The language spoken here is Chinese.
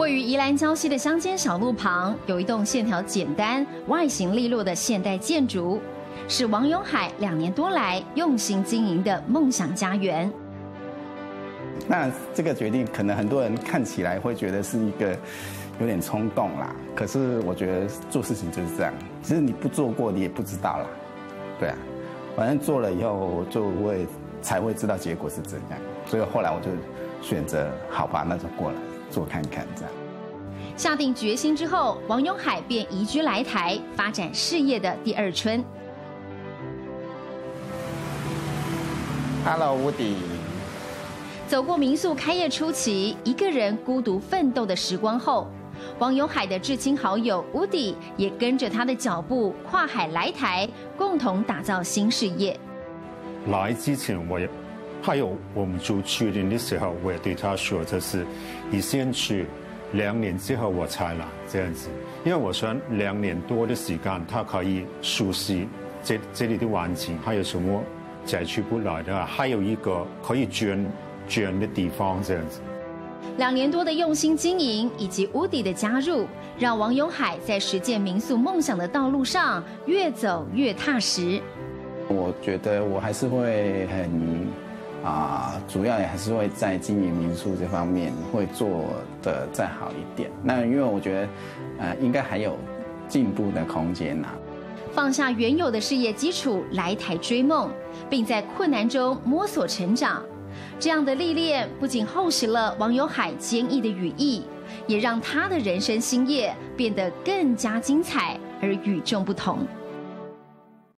位于宜兰礁溪的乡间小路旁，有一栋线条简单、外形利落的现代建筑，是王永海两年多来用心经营的梦想家园。那这个决定，可能很多人看起来会觉得是一个有点冲动啦。可是我觉得做事情就是这样，其实你不做过，你也不知道啦。对啊，反正做了以后，就会才会知道结果是怎样。所以后来我就选择，好吧，那就过来做看看这样。下定决心之后，王永海便移居来台，发展事业的第二春。Hello，Woody。走过民宿开业初期，一个人孤独奋斗的时光后，王永海的至亲好友 Woody 也跟着他的脚步跨海来台，共同打造新事业。来之前我也，还有我们就确定的时候，我也对他说，就是你先去，两年之后我才来这样子，因为我想两年多的时间，他可以熟悉这这里的环境，还有什么再去不来的，还有一个可以转。远的地方这样子，两年多的用心经营以及 Woody 的加入，让王永海在实践民宿梦想的道路上越走越踏实。我觉得我还是会很啊、主要也还是会在经营民宿这方面会做得再好一点。那因为我觉得，呃，应该还有进步的空间呐。放下原有的事业基础，来台追梦，并在困难中摸索成长。这样的历练不仅厚实了王永海坚毅的羽翼，也让他的人生新业变得更加精彩而与众不同。